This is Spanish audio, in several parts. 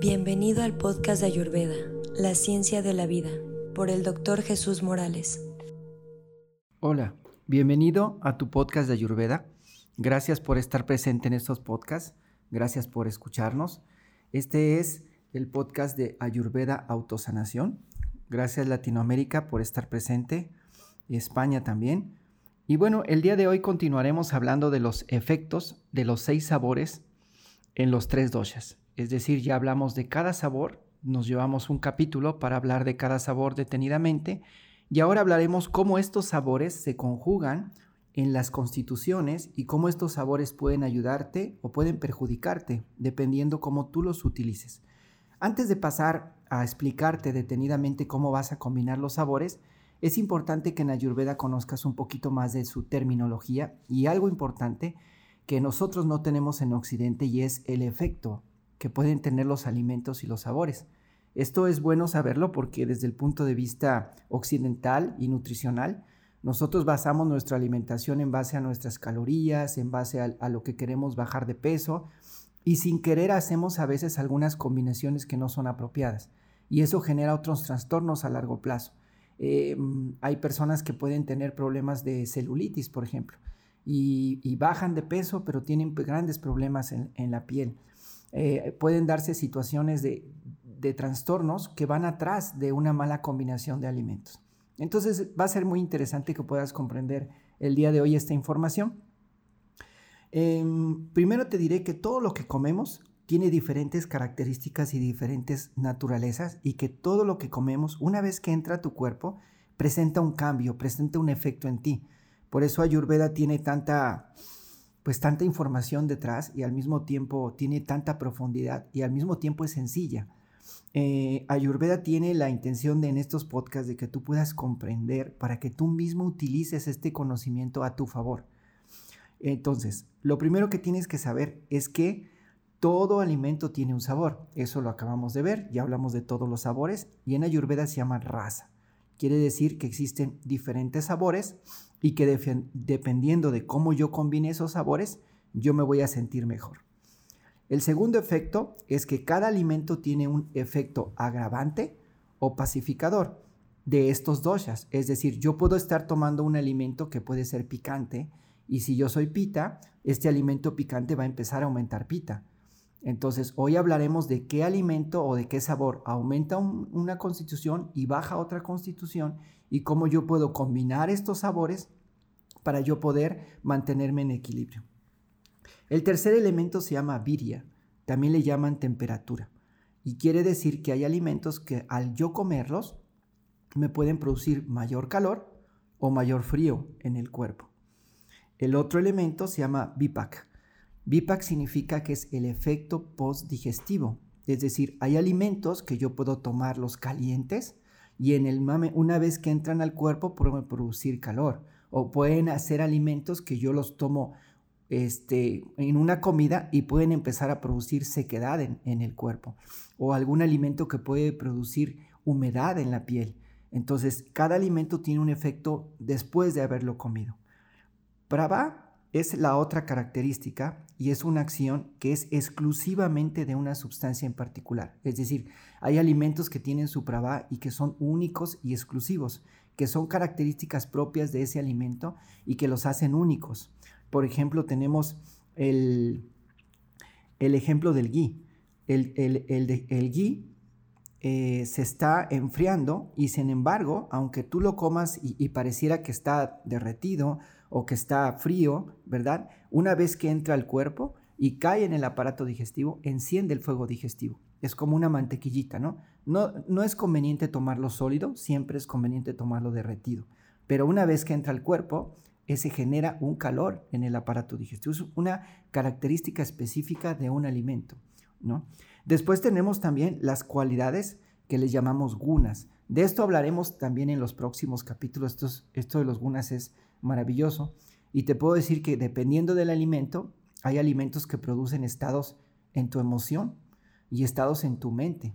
Bienvenido al podcast de Ayurveda, La Ciencia de la Vida, por el doctor Jesús Morales. Hola, bienvenido a tu podcast de Ayurveda. Gracias por estar presente en estos podcasts. Gracias por escucharnos. Este es el podcast de Ayurveda Autosanación. Gracias Latinoamérica por estar presente, España también. Y bueno, el día de hoy continuaremos hablando de los efectos de los seis sabores en los tres doshas. Es decir, ya hablamos de cada sabor, nos llevamos un capítulo para hablar de cada sabor detenidamente y ahora hablaremos cómo estos sabores se conjugan en las constituciones y cómo estos sabores pueden ayudarte o pueden perjudicarte, dependiendo cómo tú los utilices. Antes de pasar a explicarte detenidamente cómo vas a combinar los sabores, es importante que en Ayurveda conozcas un poquito más de su terminología y algo importante que nosotros no tenemos en Occidente y es el efecto que pueden tener los alimentos y los sabores. Esto es bueno saberlo porque desde el punto de vista occidental y nutricional, nosotros basamos nuestra alimentación en base a nuestras calorías, en base a, lo que queremos bajar de peso y sin querer hacemos a veces algunas combinaciones que no son apropiadas y eso genera otros trastornos a largo plazo. Eh, hay personas que pueden tener problemas de celulitis, por ejemplo, y, bajan de peso, pero tienen grandes problemas en la piel. Eh, pueden darse situaciones de, trastornos que van atrás de una mala combinación de alimentos. Entonces va a ser muy interesante que puedas comprender el día de hoy esta información. Em, primero te diré que todo lo que comemos tiene diferentes características y diferentes naturalezas y que todo lo que comemos una vez que entra a tu cuerpo presenta un cambio, presenta un efecto en ti. Por eso Ayurveda tiene tanta pues tanta información detrás y al mismo tiempo tiene tanta profundidad y al mismo tiempo es sencilla. Eh, Ayurveda tiene la intención de en estos podcasts de que tú puedas comprender para que tú mismo utilices este conocimiento a tu favor. Entonces, lo primero que tienes que saber es que todo alimento tiene un sabor. Eso lo acabamos de ver, ya hablamos de todos los sabores y en Ayurveda se llama raza. Quiere decir que existen diferentes sabores y que dependiendo de cómo yo combine esos sabores, yo me voy a sentir mejor. El segundo efecto es que cada alimento tiene un efecto agravante o pacificador de estos doshas. Es decir, yo puedo estar tomando un alimento que puede ser picante y si yo soy pita, este alimento picante va a empezar a aumentar pita. Entonces, hoy hablaremos de qué alimento o de qué sabor aumenta una constitución y baja otra constitución y cómo yo puedo combinar estos sabores para yo poder mantenerme en equilibrio. El tercer elemento se llama viria, también le llaman temperatura, y quiere decir que hay alimentos que al yo comerlos me pueden producir mayor calor o mayor frío en el cuerpo. El otro elemento se llama vipak, Vipak significa que es el efecto postdigestivo, es decir, hay alimentos que yo puedo tomarlos calientes y en el mame, una vez que entran al cuerpo pueden producir calor o pueden hacer alimentos que yo los tomo este, en una comida y pueden empezar a producir sequedad en, en el cuerpo o algún alimento que puede producir humedad en la piel. Entonces, cada alimento tiene un efecto después de haberlo comido. Prava es la otra característica y es una acción que es exclusivamente de una sustancia en particular. Es decir, hay alimentos que tienen su prava y que son únicos y exclusivos, que son características propias de ese alimento y que los hacen únicos. Por ejemplo, tenemos el, el ejemplo del ghee. El, el, el, ghee eh, se está enfriando y sin embargo, aunque tú lo comas y pareciera que está derretido, o que está frío, ¿verdad? Una vez que entra al cuerpo y cae en el aparato digestivo, enciende el fuego digestivo. Es como una mantequillita, ¿no? No, no es conveniente tomarlo sólido, siempre es conveniente tomarlo derretido. Pero una vez que entra al cuerpo, ese genera un calor en el aparato digestivo. Es una característica específica de un alimento, ¿no? Después tenemos también las cualidades que les llamamos gunas. De esto hablaremos también en los próximos capítulos. Esto, esto de los gunas es maravilloso. Y te puedo decir que dependiendo del alimento, hay alimentos que producen estados en tu emoción y estados en tu mente.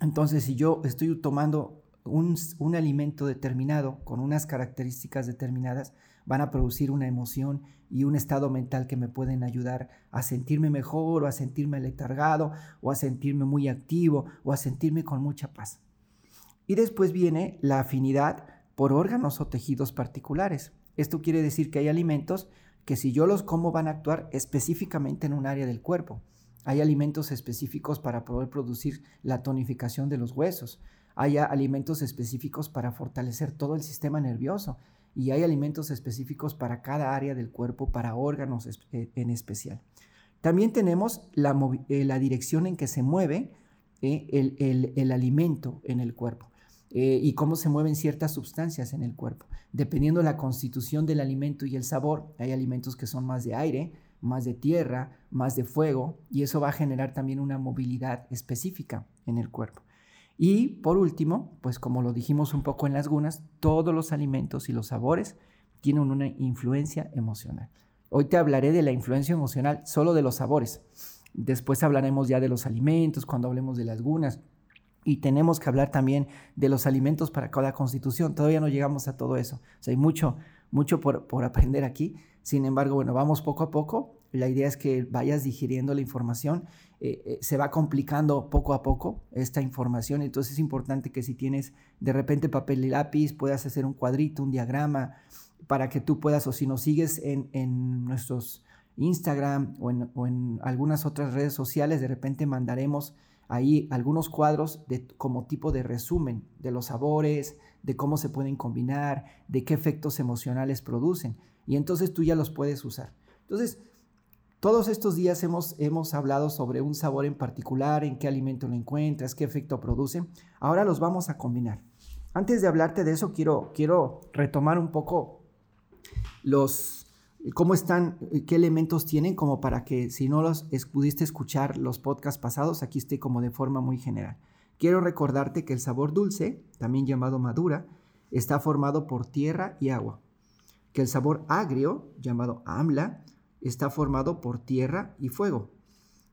Entonces, si yo estoy tomando un, un, alimento determinado con unas características determinadas van a producir una emoción y un estado mental que me pueden ayudar a sentirme mejor o a sentirme letargado o a sentirme muy activo o a sentirme con mucha paz. Y después viene la afinidad por órganos o tejidos particulares. Esto quiere decir que hay alimentos que si yo los como van a actuar específicamente en un área del cuerpo. Hay alimentos específicos para poder producir la tonificación de los huesos. Hay alimentos específicos para fortalecer todo el sistema nervioso. Y hay alimentos específicos para cada área del cuerpo, para órganos eh, en especial. También tenemos la, eh, dirección en que se mueve eh, el, alimento en el cuerpo. Y cómo se mueven ciertas sustancias en el cuerpo. Dependiendo de la constitución del alimento y el sabor, hay alimentos que son más de aire, más de tierra, más de fuego, y eso va a generar también una movilidad específica en el cuerpo. Y por último, pues como lo dijimos un poco en las gunas, todos los alimentos y los sabores tienen una influencia emocional. Hoy te hablaré de la influencia emocional solo de los sabores. Después hablaremos ya de los alimentos cuando hablemos de las gunas. Y tenemos que hablar también de los alimentos para cada constitución. Todavía no llegamos a todo eso. O sea, hay mucho, mucho por, por aprender aquí. Sin embargo, bueno, vamos poco a poco. La idea es que vayas digiriendo la información. Eh, eh, se va complicando poco a poco esta información. Entonces es importante que si tienes de repente papel y lápiz, puedas hacer un cuadrito, un diagrama, para que tú puedas, o si nos sigues en, en nuestros Instagram o en, o en, algunas otras redes sociales, de repente mandaremos ahí algunos cuadros de, como tipo de resumen de los sabores, de cómo se pueden combinar, de qué efectos emocionales producen y entonces tú ya los puedes usar. Entonces, todos estos días hemos, hemos hablado sobre un sabor en particular, en qué alimento lo encuentras, qué efecto produce. Ahora los vamos a combinar. Antes de hablarte de eso, quiero, quiero retomar un poco los, cómo están, qué elementos tienen, como para que si no los pudiste escuchar los podcasts pasados, aquí esté como de forma muy general. Quiero recordarte que el sabor dulce, también llamado madura, está formado por tierra y agua que el sabor agrio, llamado amla, está formado por tierra y fuego,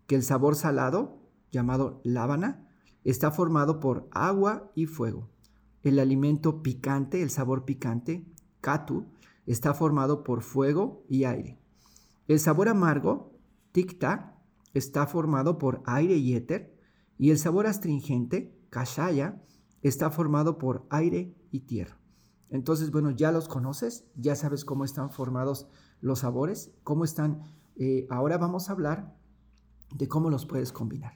que el sabor salado, llamado lábana, está formado por agua y fuego. El alimento picante, el sabor picante, katu, está formado por fuego y aire. El sabor amargo, tikta, está formado por aire y éter, y el sabor astringente, kashaya, está formado por aire y tierra. Entonces, bueno, ya los conoces, ya sabes cómo están formados los sabores, cómo están. Eh, ahora vamos a hablar de cómo los puedes combinar.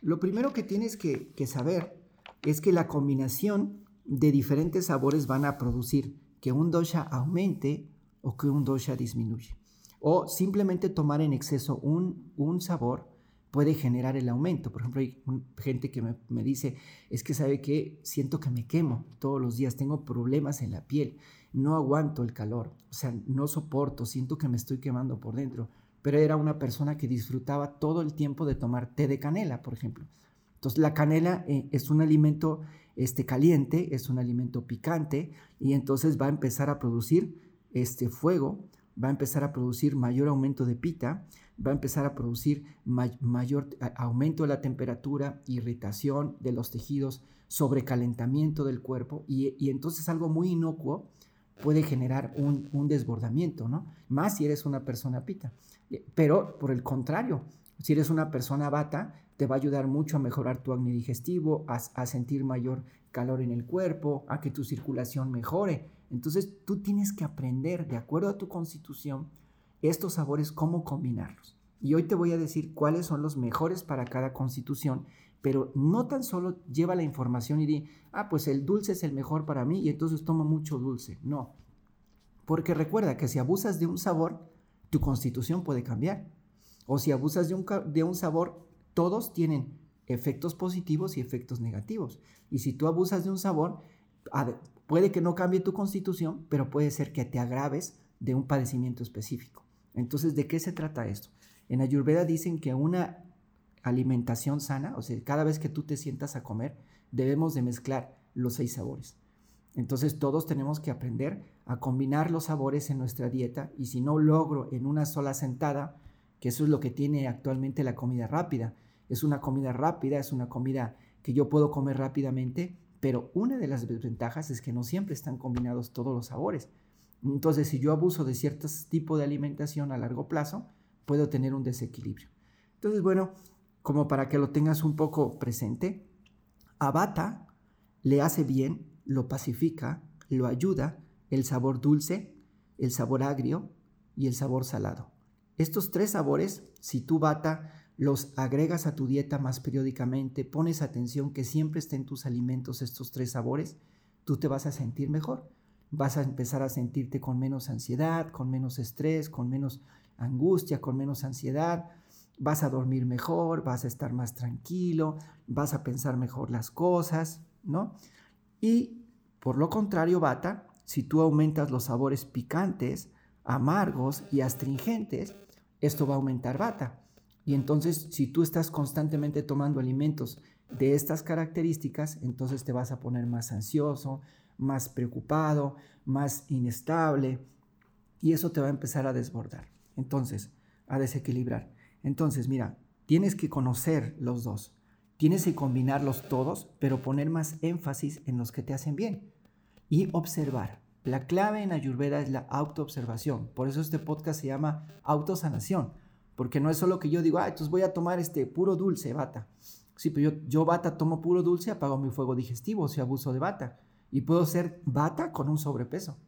Lo primero que tienes que, que saber es que la combinación de diferentes sabores van a producir que un dosha aumente o que un dosha disminuye. O simplemente tomar en exceso un, un sabor puede generar el aumento. Por ejemplo, hay gente que me, dice, es que sabe que siento que me quemo todos los días, tengo problemas en la piel, no aguanto el calor, o sea, no soporto, siento que me estoy quemando por dentro. Pero era una persona que disfrutaba todo el tiempo de tomar té de canela, por ejemplo. Entonces, la canela eh, es un alimento este, caliente, es un alimento picante, y entonces va a empezar a producir este fuego, va a empezar a producir mayor aumento de pita, va a empezar a producir mayor aumento de la temperatura, irritación de los tejidos, sobrecalentamiento del cuerpo y, entonces algo muy inocuo puede generar un, desbordamiento, ¿no? Más si eres una persona pita. Pero por el contrario, si eres una persona bata, te va a ayudar mucho a mejorar tu acné digestivo, a sentir mayor calor en el cuerpo, a que tu circulación mejore. Entonces tú tienes que aprender, de acuerdo a tu constitución, estos sabores, cómo combinarlos. Y hoy te voy a decir cuáles son los mejores para cada constitución, pero no tan solo lleva la información y di, ah, pues el dulce es el mejor para mí y entonces tomo mucho dulce. No, porque recuerda que si abusas de un sabor, tu constitución puede cambiar. O si abusas de un, de un sabor, todos tienen efectos positivos y efectos negativos. Y si tú abusas de un sabor, puede que no cambie tu constitución, pero puede ser que te agraves de un padecimiento específico. Entonces, ¿de qué se trata esto? En Ayurveda dicen que una alimentación sana, o sea, cada vez que tú te sientas a comer, debemos de mezclar los seis sabores. Entonces todos tenemos que aprender a combinar los sabores en nuestra dieta y si no logro en una sola sentada, que eso es lo que tiene actualmente la comida rápida, es una comida rápida, es una comida que yo puedo comer rápidamente, Pero una de las desventajas es que no siempre están combinados todos los sabores. Entonces, si yo abuso de ciertos tipos de alimentación a largo plazo, puedo tener un desequilibrio. Entonces, bueno, como para que lo tengas un poco presente, a Bata le hace bien, lo pacifica, lo ayuda el sabor dulce, el sabor agrio y el sabor salado. Estos tres sabores, si tú Bata los agregas a tu dieta más periódicamente, pones atención que siempre estén tus alimentos estos tres sabores, tú te vas a sentir mejor. Vas a empezar a sentirte con menos ansiedad, con menos estrés, con menos angustia, con menos ansiedad. Vas a dormir mejor, vas a estar más tranquilo, vas a pensar mejor las cosas, ¿no? Y por lo contrario, Bata, si tú aumentas los sabores picantes, amargos y astringentes, esto va a aumentar Bata. Y entonces, si tú estás constantemente tomando alimentos de estas características, entonces te vas a poner más ansioso, más preocupado, más inestable, y eso te va a empezar a desbordar. Entonces, a desequilibrar. Entonces, mira, tienes que conocer los dos. Tienes que combinarlos todos, pero poner más énfasis en los que te hacen bien. Y observar. La clave en Ayurveda es la autoobservación. Por eso este podcast se llama autosanación porque no es solo que yo digo, ah, entonces voy a tomar este puro dulce, bata. Sí, pero yo, yo bata tomo puro dulce, apago mi fuego digestivo si abuso de bata. Y puedo ser bata con un sobrepeso.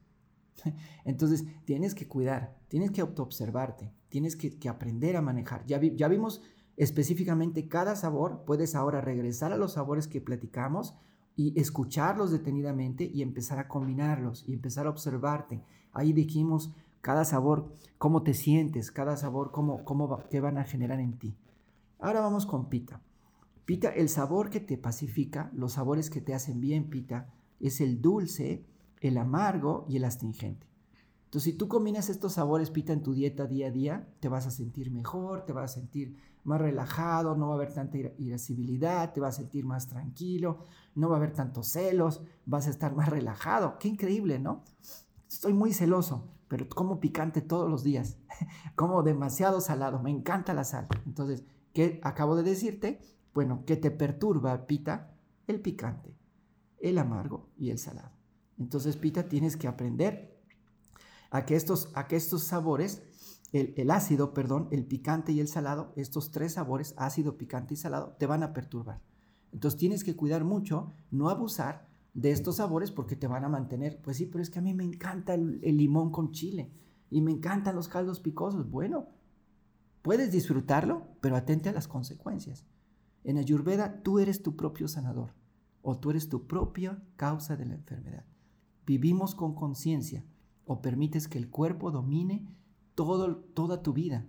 Entonces, tienes que cuidar, tienes que autoobservarte, tienes que, aprender a manejar. Ya, ya vimos específicamente cada sabor, puedes ahora regresar a los sabores que platicamos y escucharlos detenidamente y empezar a combinarlos y empezar a observarte. Ahí dijimos cada sabor, cómo te sientes, cada sabor, cómo, cómo qué van a generar en ti. Ahora vamos con pita. Pita, el sabor que te pacifica, los sabores que te hacen bien, pita, es el dulce, el amargo y el astringente. Entonces, si tú combinas estos sabores, pita, en tu dieta día a día, te vas a sentir mejor, te vas a sentir más relajado, no va a haber tanta irascibilidad, te vas a sentir más tranquilo, no va a haber tantos celos, vas a estar más relajado. Qué increíble, ¿no? Estoy muy celoso pero como picante todos los días, como demasiado salado, me encanta la sal. Entonces, ¿qué acabo de decirte? Bueno, que te perturba, Pita, el picante, el amargo y el salado. Entonces, Pita, tienes que aprender a que estos, a que estos sabores, el, el ácido, perdón, el picante y el salado, estos tres sabores, ácido, picante y salado, te van a perturbar. Entonces, tienes que cuidar mucho, no abusar, de estos sabores porque te van a mantener. Pues sí, pero es que a mí me encanta el, limón con chile y me encantan los caldos picosos. Bueno, puedes disfrutarlo, pero atente a las consecuencias. En Ayurveda tú eres tu propio sanador o tú eres tu propia causa de la enfermedad. Vivimos con conciencia o permites que el cuerpo domine todo, toda tu vida.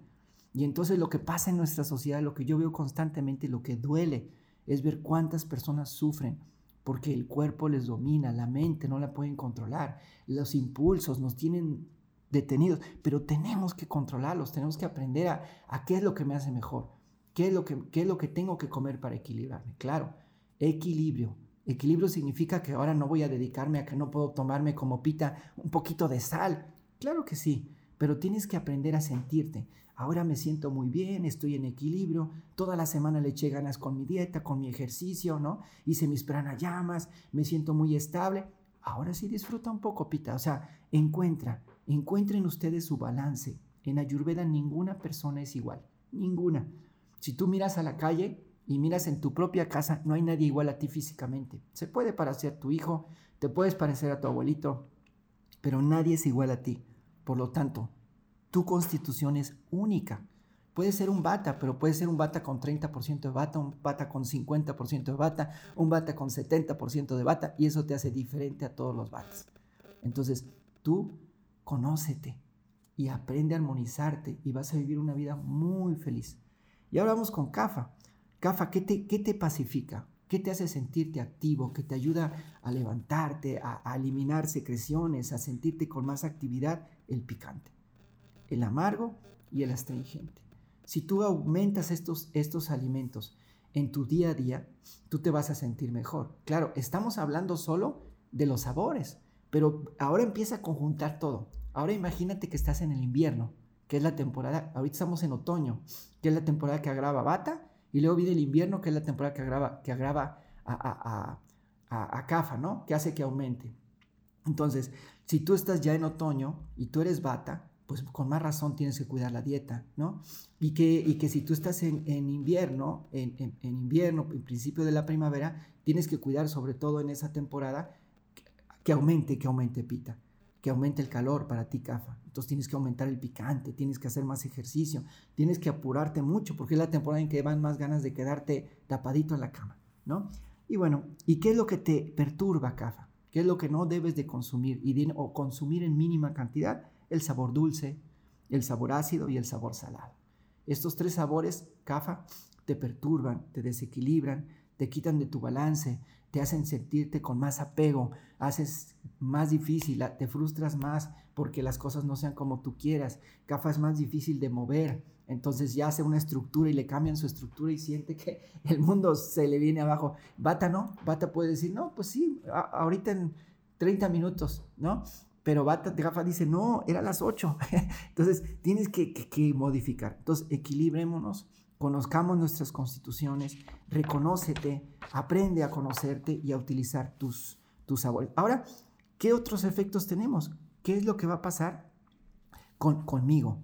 Y entonces lo que pasa en nuestra sociedad, lo que yo veo constantemente, lo que duele, es ver cuántas personas sufren porque el cuerpo les domina, la mente no la pueden controlar, los impulsos nos tienen detenidos, pero tenemos que controlarlos, tenemos que aprender a, qué es lo que me hace mejor, qué es, lo que, qué es lo que tengo que comer para equilibrarme. Claro, equilibrio. Equilibrio significa que ahora no voy a dedicarme a que no puedo tomarme como pita un poquito de sal. Claro que sí, pero tienes que aprender a sentirte. Ahora me siento muy bien, estoy en equilibrio, toda la semana le eché ganas con mi dieta, con mi ejercicio, ¿no? Hice mis pranayamas, me siento muy estable. Ahora sí disfruta un poco, Pita. O sea, encuentra, encuentren ustedes su balance. En Ayurveda ninguna persona es igual, ninguna. Si tú miras a la calle y miras en tu propia casa, no hay nadie igual a ti físicamente. Se puede parecer a tu hijo, te puedes parecer a tu abuelito, pero nadie es igual a ti. Por lo tanto, tu constitución es única. Puede ser un bata, pero puede ser un bata con 30% de bata, un bata con 50% de bata, un bata con 70% de bata, y eso te hace diferente a todos los batas. Entonces, tú conócete y aprende a armonizarte y vas a vivir una vida muy feliz. Y ahora vamos con CAFA. CAFA, ¿qué te, qué te pacifica? ¿Qué te hace sentirte activo? ¿Qué te ayuda a levantarte, a, eliminar secreciones, a sentirte con más actividad? El picante, el amargo y el astringente. Si tú aumentas estos, estos alimentos en tu día a día, tú te vas a sentir mejor. Claro, estamos hablando solo de los sabores, pero ahora empieza a conjuntar todo. Ahora imagínate que estás en el invierno, que es la temporada, ahorita estamos en otoño, que es la temporada que agrava bata y luego viene el invierno, que es la temporada que agrava, que agrava a, a, a CAFA, ¿no? Que hace que aumente. Entonces, si tú estás ya en otoño y tú eres bata, pues con más razón tienes que cuidar la dieta, ¿no? Y que, y que si tú estás en, invierno, en, en, invierno, en principio de la primavera, tienes que cuidar sobre todo en esa temporada que, aumente, que aumente pita, que aumente el calor para ti, CAFA. Entonces tienes que aumentar el picante, tienes que hacer más ejercicio, tienes que apurarte mucho porque es la temporada en que van más ganas de quedarte tapadito en la cama, ¿no? Y bueno, ¿y qué es lo que te perturba, CAFA? ¿Qué es lo que no debes de consumir y o consumir en mínima cantidad? el sabor dulce, el sabor ácido y el sabor salado. Estos tres sabores, CAFA, te perturban, te desequilibran, te quitan de tu balance, te hacen sentirte con más apego, haces más difícil, te frustras más porque las cosas no sean como tú quieras. CAFA es más difícil de mover, entonces ya hace una estructura y le cambian su estructura y siente que el mundo se le viene abajo. Bata no, Bata puede decir, no, pues sí, ahorita en 30 minutos, ¿no? Pero Bata Gafa dice, no, era las 8. Entonces tienes que, modificar. Entonces equilibrémonos, conozcamos nuestras constituciones, reconócete, aprende a conocerte y a utilizar tus, tus sabores. Ahora, ¿qué otros efectos tenemos? ¿Qué es lo que va a pasar con, conmigo?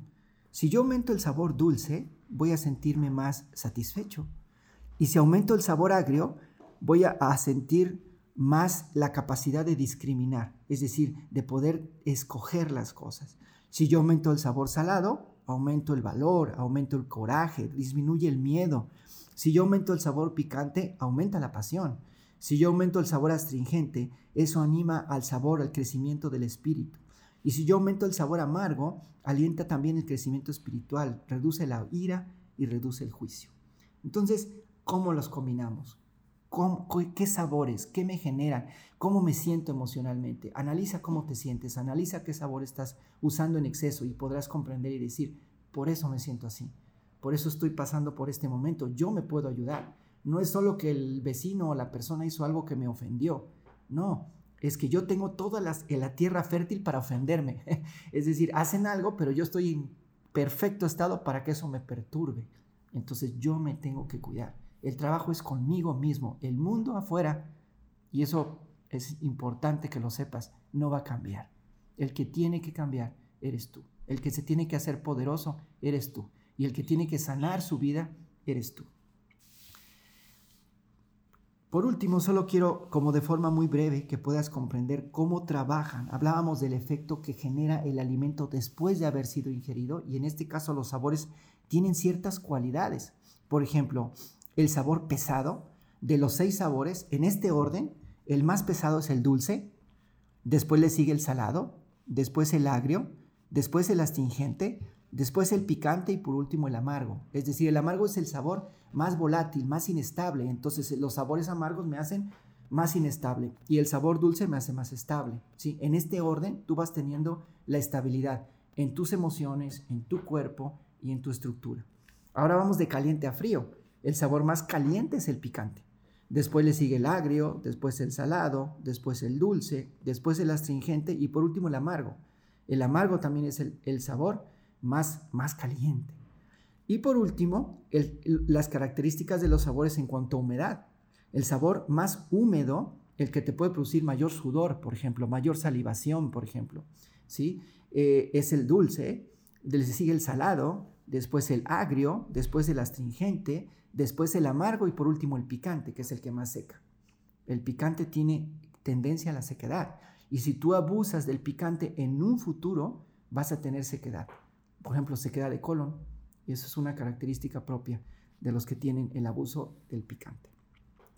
Si yo aumento el sabor dulce, voy a sentirme más satisfecho. Y si aumento el sabor agrio, voy a sentir más la capacidad de discriminar, es decir, de poder escoger las cosas. Si yo aumento el sabor salado, aumento el valor, aumento el coraje, disminuye el miedo. Si yo aumento el sabor picante, aumenta la pasión. Si yo aumento el sabor astringente, eso anima al sabor, al crecimiento del espíritu. Y si yo aumento el sabor amargo, alienta también el crecimiento espiritual, reduce la ira y reduce el juicio. Entonces, ¿cómo los combinamos? ¿Qué sabores? ¿Qué me generan? ¿Cómo me siento emocionalmente? Analiza cómo te sientes, analiza qué sabor estás usando en exceso y podrás comprender y decir, por eso me siento así, por eso estoy pasando por este momento, yo me puedo ayudar. No es solo que el vecino o la persona hizo algo que me ofendió, no, es que yo tengo toda la tierra fértil para ofenderme. es decir, hacen algo, pero yo estoy en perfecto estado para que eso me perturbe. Entonces yo me tengo que cuidar. El trabajo es conmigo mismo. El mundo afuera, y eso es importante que lo sepas, no va a cambiar. El que tiene que cambiar eres tú. El que se tiene que hacer poderoso eres tú. Y el que tiene que sanar su vida eres tú. Por último, solo quiero, como de forma muy breve, que puedas comprender cómo trabajan. Hablábamos del efecto que genera el alimento después de haber sido ingerido y en este caso los sabores tienen ciertas cualidades. Por ejemplo, el sabor pesado. De los seis sabores, en este orden, el más pesado es el dulce, después le sigue el salado, después el agrio, después el astringente, después el picante y por último el amargo. Es decir, el amargo es el sabor más volátil, más inestable. Entonces los sabores amargos me hacen más inestable y el sabor dulce me hace más estable. ¿sí? En este orden tú vas teniendo la estabilidad en tus emociones, en tu cuerpo y en tu estructura. Ahora vamos de caliente a frío. El sabor más caliente es el picante. Después le sigue el agrio, después el salado, después el dulce, después el astringente y por último el amargo. El amargo también es el, sabor más, más caliente. Y por último, las características de los sabores en cuanto a humedad. El sabor más húmedo, el que te puede producir mayor sudor, por ejemplo, mayor salivación, por ejemplo, ¿sí? Eh, es el dulce, le sigue el salado, después el agrio, después el astringente, después el amargo y por último el picante, que es el que más seca. El picante tiene tendencia a la sequedad y si tú abusas del picante en un futuro, vas a tener sequedad. Por ejemplo, sequedad de colon, y eso es una característica propia de los que tienen el abuso del picante.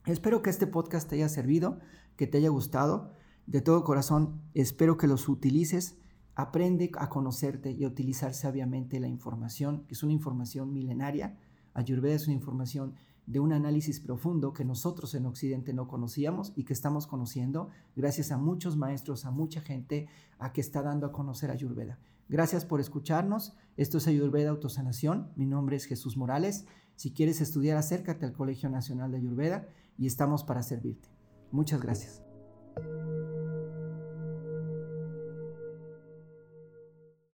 Espero que este podcast te haya servido, que te haya gustado. De todo corazón, espero que los utilices. Aprende a conocerte y a utilizar sabiamente la información, que es una información milenaria Ayurveda es una información de un análisis profundo que nosotros en Occidente no conocíamos y que estamos conociendo gracias a muchos maestros, a mucha gente a que está dando a conocer Ayurveda. Gracias por escucharnos. Esto es Ayurveda Autosanación. Mi nombre es Jesús Morales. Si quieres estudiar, acércate al Colegio Nacional de Ayurveda y estamos para servirte. Muchas gracias.